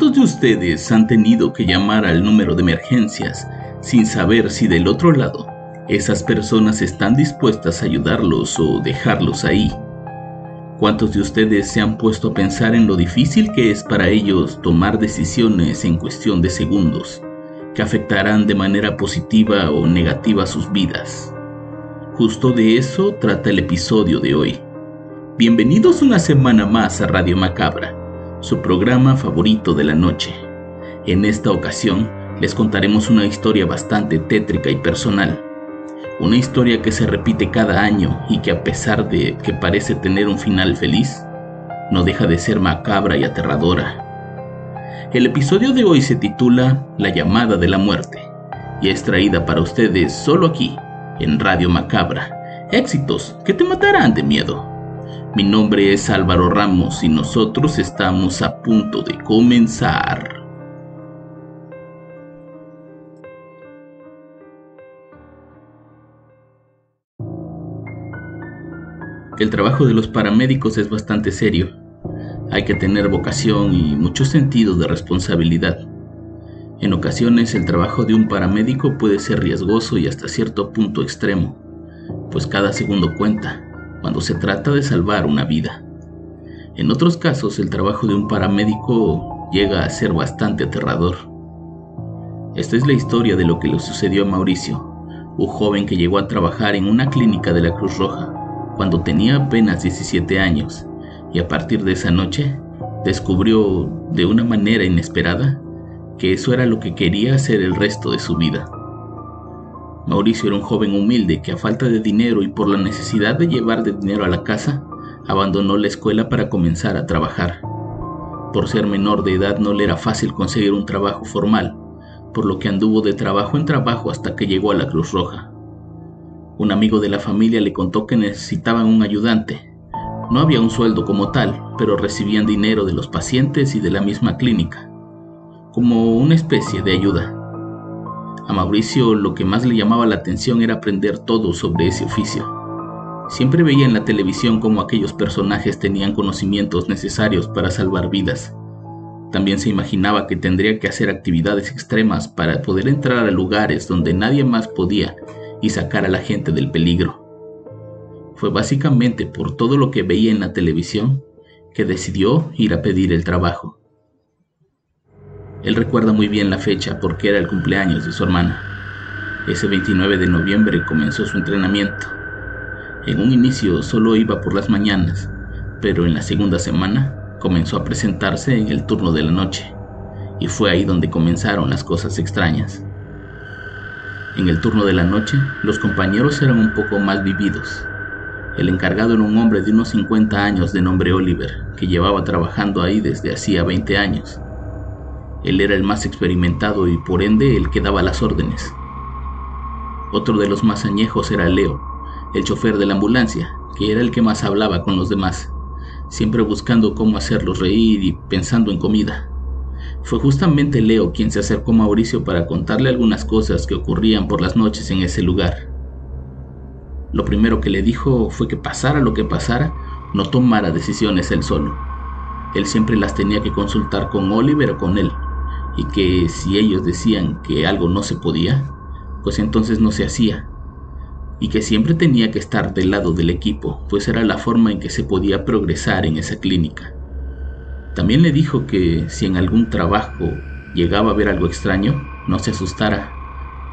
¿Cuántos de ustedes han tenido que llamar al número de emergencias sin saber si del otro lado esas personas están dispuestas a ayudarlos o dejarlos ahí? ¿Cuántos de ustedes se han puesto a pensar en lo difícil que es para ellos tomar decisiones en cuestión de segundos que afectarán de manera positiva o negativa sus vidas? Justo de eso trata el episodio de hoy. Bienvenidos una semana más a Radio Macabra su programa favorito de la noche. En esta ocasión les contaremos una historia bastante tétrica y personal. Una historia que se repite cada año y que a pesar de que parece tener un final feliz, no deja de ser macabra y aterradora. El episodio de hoy se titula La llamada de la muerte y es traída para ustedes solo aquí, en Radio Macabra. Éxitos que te matarán de miedo. Mi nombre es Álvaro Ramos y nosotros estamos a punto de comenzar. El trabajo de los paramédicos es bastante serio. Hay que tener vocación y mucho sentido de responsabilidad. En ocasiones el trabajo de un paramédico puede ser riesgoso y hasta cierto punto extremo, pues cada segundo cuenta cuando se trata de salvar una vida. En otros casos, el trabajo de un paramédico llega a ser bastante aterrador. Esta es la historia de lo que le sucedió a Mauricio, un joven que llegó a trabajar en una clínica de la Cruz Roja cuando tenía apenas 17 años y a partir de esa noche descubrió de una manera inesperada que eso era lo que quería hacer el resto de su vida. Mauricio era un joven humilde que a falta de dinero y por la necesidad de llevar de dinero a la casa, abandonó la escuela para comenzar a trabajar. Por ser menor de edad no le era fácil conseguir un trabajo formal, por lo que anduvo de trabajo en trabajo hasta que llegó a la Cruz Roja. Un amigo de la familia le contó que necesitaban un ayudante. No había un sueldo como tal, pero recibían dinero de los pacientes y de la misma clínica, como una especie de ayuda. A Mauricio lo que más le llamaba la atención era aprender todo sobre ese oficio. Siempre veía en la televisión cómo aquellos personajes tenían conocimientos necesarios para salvar vidas. También se imaginaba que tendría que hacer actividades extremas para poder entrar a lugares donde nadie más podía y sacar a la gente del peligro. Fue básicamente por todo lo que veía en la televisión que decidió ir a pedir el trabajo. Él recuerda muy bien la fecha porque era el cumpleaños de su hermana. Ese 29 de noviembre comenzó su entrenamiento. En un inicio solo iba por las mañanas, pero en la segunda semana comenzó a presentarse en el turno de la noche, y fue ahí donde comenzaron las cosas extrañas. En el turno de la noche, los compañeros eran un poco más vividos. El encargado era un hombre de unos 50 años de nombre Oliver, que llevaba trabajando ahí desde hacía 20 años. Él era el más experimentado y por ende el que daba las órdenes. Otro de los más añejos era Leo, el chofer de la ambulancia, que era el que más hablaba con los demás, siempre buscando cómo hacerlos reír y pensando en comida. Fue justamente Leo quien se acercó a Mauricio para contarle algunas cosas que ocurrían por las noches en ese lugar. Lo primero que le dijo fue que pasara lo que pasara, no tomara decisiones él solo. Él siempre las tenía que consultar con Oliver o con él, y que si ellos decían que algo no se podía, pues entonces no se hacía, y que siempre tenía que estar del lado del equipo, pues era la forma en que se podía progresar en esa clínica. También le dijo que si en algún trabajo llegaba a ver algo extraño, no se asustara.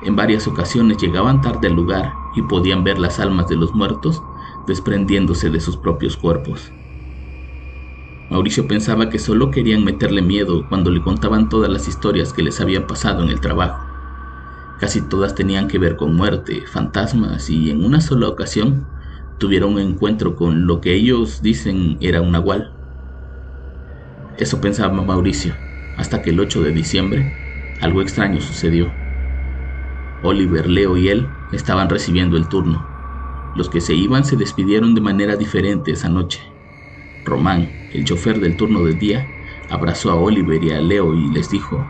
En varias ocasiones llegaban tarde al lugar y podían ver las almas de los muertos desprendiéndose de sus propios cuerpos. Mauricio pensaba que solo querían meterle miedo cuando le contaban todas las historias que les habían pasado en el trabajo. Casi todas tenían que ver con muerte, fantasmas y en una sola ocasión tuvieron un encuentro con lo que ellos dicen era un nahual. Eso pensaba Mauricio, hasta que el 8 de diciembre algo extraño sucedió. Oliver, Leo y él estaban recibiendo el turno. Los que se iban se despidieron de manera diferente esa noche. Román, el chofer del turno de día, abrazó a Oliver y a Leo y les dijo,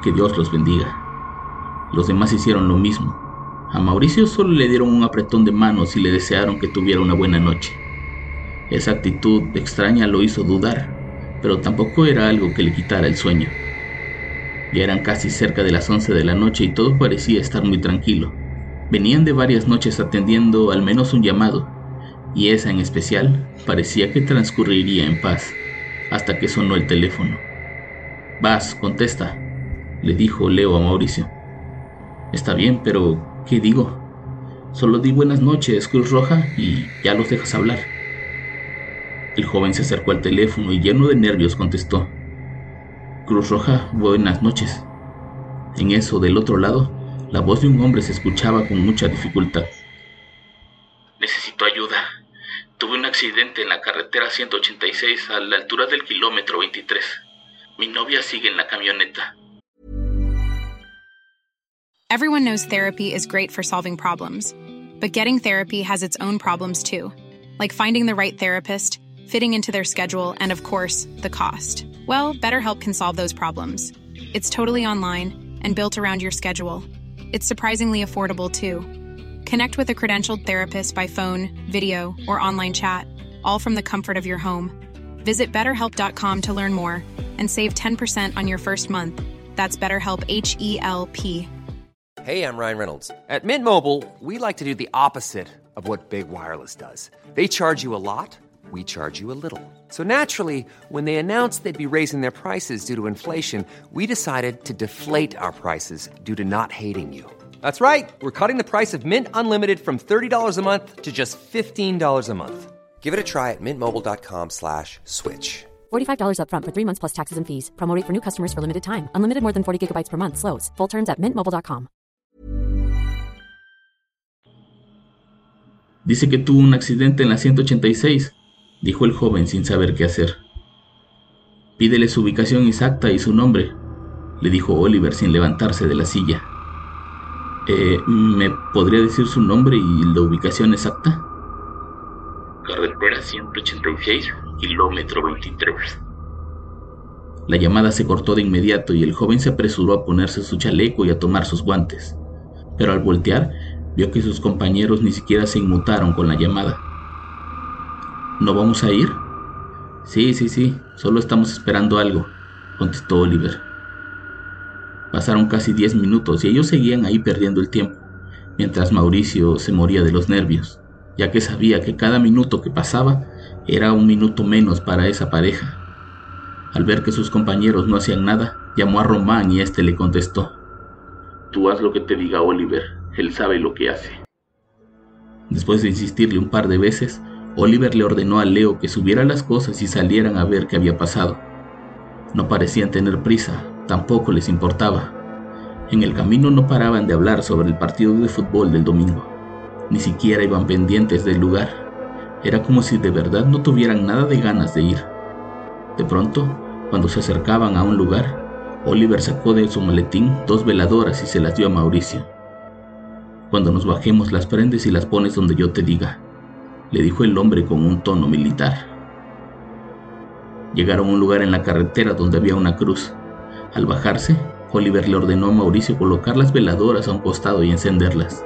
que Dios los bendiga. Los demás hicieron lo mismo. A Mauricio solo le dieron un apretón de manos y le desearon que tuviera una buena noche. Esa actitud extraña lo hizo dudar, pero tampoco era algo que le quitara el sueño. Ya eran casi cerca de las 11 de la noche y todo parecía estar muy tranquilo. Venían de varias noches atendiendo al menos un llamado, y esa en especial parecía que transcurriría en paz, hasta que sonó el teléfono. Vas, contesta, le dijo Leo a Mauricio. Está bien, pero ¿qué digo? Solo di buenas noches, Cruz Roja, y ya los dejas hablar. El joven se acercó al teléfono y lleno de nervios contestó. Cruz Roja, buenas noches. En eso, del otro lado, la voz de un hombre se escuchaba con mucha dificultad. Necesito ayuda. Tuve un accidente en la carretera 186 a la altura del kilómetro 23. Mi novia sigue en la camioneta. Everyone knows therapy is great for solving problems, but getting therapy has its own problems too, like finding the right therapist, fitting into their schedule, and of course, the cost. Well, BetterHelp can solve those problems. It's totally online and built around your schedule. It's surprisingly affordable too. Connect with a credentialed therapist by phone, video, or online chat, all from the comfort of your home. Visit betterhelp.com to learn more and save 10% on your first month. That's BetterHelp H E L P. Hey, I'm Ryan Reynolds. At Mint Mobile, we like to do the opposite of what Big Wireless does. They charge you a lot, we charge you a little. So naturally, when they announced they'd be raising their prices due to inflation, we decided to deflate our prices due to not hating you. That's right. We're cutting the price of Mint Unlimited from $30 a month to just $15 a month. Give it a try at mintmobile.com slash switch. $45 upfront for three months plus taxes and fees. Promote for new customers for limited time. Unlimited more than 40 gigabytes per month. Slows. Full terms at mintmobile.com. Dice que tuvo un accidente en la 186, dijo el joven sin saber qué hacer. Pídele su ubicación exacta y su nombre, le dijo Oliver sin levantarse de la silla. Eh, ¿Me podría decir su nombre y la ubicación exacta? Carretera 186, kilómetro 23. La llamada se cortó de inmediato y el joven se apresuró a ponerse su chaleco y a tomar sus guantes. Pero al voltear, vio que sus compañeros ni siquiera se inmutaron con la llamada. ¿No vamos a ir? Sí, sí, sí, solo estamos esperando algo, contestó Oliver. Pasaron casi diez minutos y ellos seguían ahí perdiendo el tiempo, mientras Mauricio se moría de los nervios, ya que sabía que cada minuto que pasaba era un minuto menos para esa pareja. Al ver que sus compañeros no hacían nada, llamó a Román y éste le contestó. Tú haz lo que te diga Oliver, él sabe lo que hace. Después de insistirle un par de veces, Oliver le ordenó a Leo que subiera las cosas y salieran a ver qué había pasado. No parecían tener prisa, tampoco les importaba. En el camino no paraban de hablar sobre el partido de fútbol del domingo. Ni siquiera iban pendientes del lugar. Era como si de verdad no tuvieran nada de ganas de ir. De pronto, cuando se acercaban a un lugar, Oliver sacó de su maletín dos veladoras y se las dio a Mauricio. Cuando nos bajemos las prendes y las pones donde yo te diga, le dijo el hombre con un tono militar. Llegaron a un lugar en la carretera donde había una cruz. Al bajarse, Oliver le ordenó a Mauricio colocar las veladoras a un costado y encenderlas.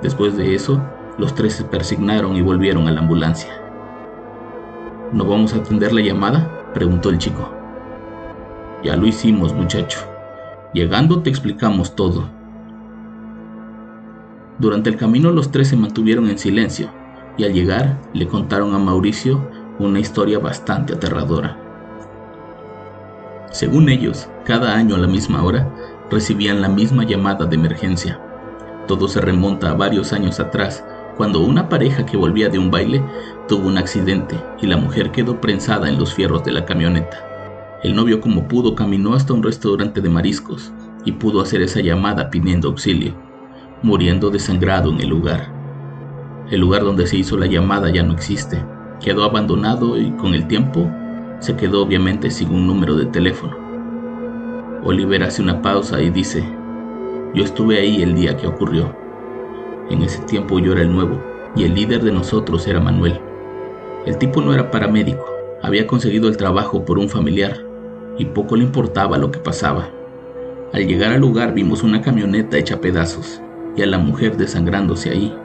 Después de eso, los tres se persignaron y volvieron a la ambulancia. ¿No vamos a atender la llamada? preguntó el chico. Ya lo hicimos, muchacho. Llegando te explicamos todo. Durante el camino los tres se mantuvieron en silencio y al llegar le contaron a Mauricio una historia bastante aterradora. Según ellos, cada año a la misma hora recibían la misma llamada de emergencia. Todo se remonta a varios años atrás, cuando una pareja que volvía de un baile tuvo un accidente y la mujer quedó prensada en los fierros de la camioneta. El novio como pudo caminó hasta un restaurante de mariscos y pudo hacer esa llamada pidiendo auxilio, muriendo desangrado en el lugar. El lugar donde se hizo la llamada ya no existe, quedó abandonado y con el tiempo se quedó obviamente sin un número de teléfono. Oliver hace una pausa y dice, yo estuve ahí el día que ocurrió. En ese tiempo yo era el nuevo y el líder de nosotros era Manuel. El tipo no era paramédico, había conseguido el trabajo por un familiar y poco le importaba lo que pasaba. Al llegar al lugar vimos una camioneta hecha pedazos y a la mujer desangrándose ahí.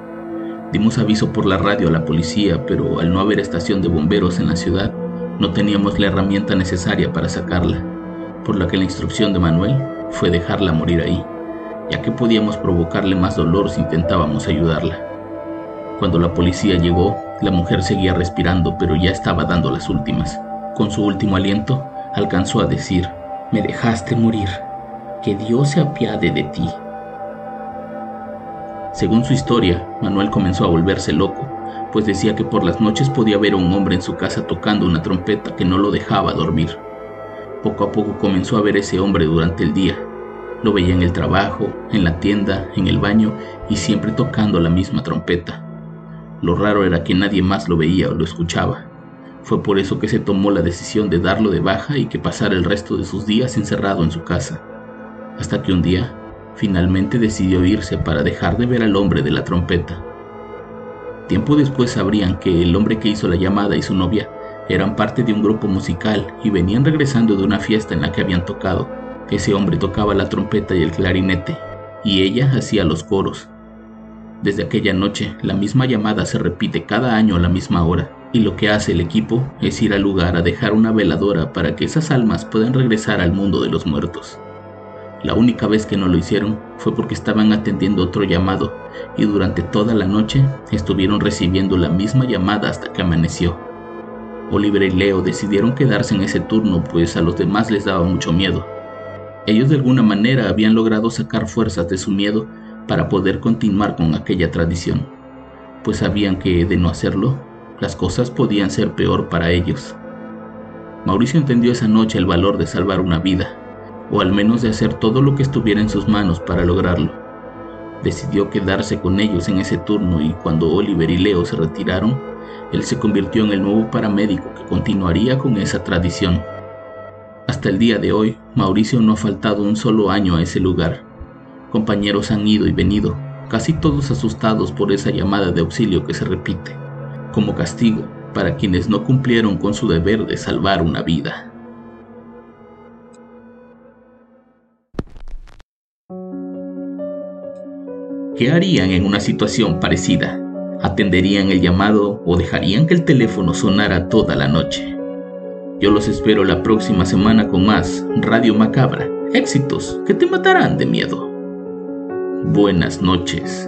Dimos aviso por la radio a la policía, pero al no haber estación de bomberos en la ciudad, no teníamos la herramienta necesaria para sacarla, por lo que la instrucción de Manuel fue dejarla morir ahí, ya que podíamos provocarle más dolor si intentábamos ayudarla. Cuando la policía llegó, la mujer seguía respirando, pero ya estaba dando las últimas. Con su último aliento, alcanzó a decir, me dejaste morir, que Dios se apiade de ti. Según su historia, Manuel comenzó a volverse loco, pues decía que por las noches podía ver a un hombre en su casa tocando una trompeta que no lo dejaba dormir. Poco a poco comenzó a ver ese hombre durante el día. Lo veía en el trabajo, en la tienda, en el baño y siempre tocando la misma trompeta. Lo raro era que nadie más lo veía o lo escuchaba. Fue por eso que se tomó la decisión de darlo de baja y que pasara el resto de sus días encerrado en su casa. Hasta que un día, finalmente decidió irse para dejar de ver al hombre de la trompeta. Tiempo después sabrían que el hombre que hizo la llamada y su novia eran parte de un grupo musical y venían regresando de una fiesta en la que habían tocado. Ese hombre tocaba la trompeta y el clarinete, y ella hacía los coros. Desde aquella noche, la misma llamada se repite cada año a la misma hora, y lo que hace el equipo es ir al lugar a dejar una veladora para que esas almas puedan regresar al mundo de los muertos. La única vez que no lo hicieron fue porque estaban atendiendo otro llamado y durante toda la noche estuvieron recibiendo la misma llamada hasta que amaneció. Oliver y Leo decidieron quedarse en ese turno pues a los demás les daba mucho miedo. Ellos de alguna manera habían logrado sacar fuerzas de su miedo para poder continuar con aquella tradición, pues sabían que de no hacerlo, las cosas podían ser peor para ellos. Mauricio entendió esa noche el valor de salvar una vida o al menos de hacer todo lo que estuviera en sus manos para lograrlo. Decidió quedarse con ellos en ese turno y cuando Oliver y Leo se retiraron, él se convirtió en el nuevo paramédico que continuaría con esa tradición. Hasta el día de hoy, Mauricio no ha faltado un solo año a ese lugar. Compañeros han ido y venido, casi todos asustados por esa llamada de auxilio que se repite, como castigo para quienes no cumplieron con su deber de salvar una vida. ¿Qué harían en una situación parecida? ¿Atenderían el llamado o dejarían que el teléfono sonara toda la noche? Yo los espero la próxima semana con más Radio Macabra. Éxitos que te matarán de miedo. Buenas noches.